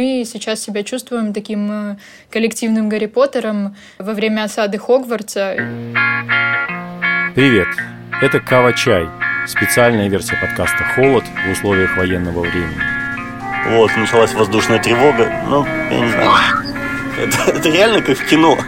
мы сейчас себя чувствуем таким э, коллективным Гарри Поттером во время осады Хогвартса. Привет! Это Кава Чай, специальная версия подкаста «Холод» в условиях военного времени. Вот, началась воздушная тревога. Ну, я не знаю. Это, это реально как в кино.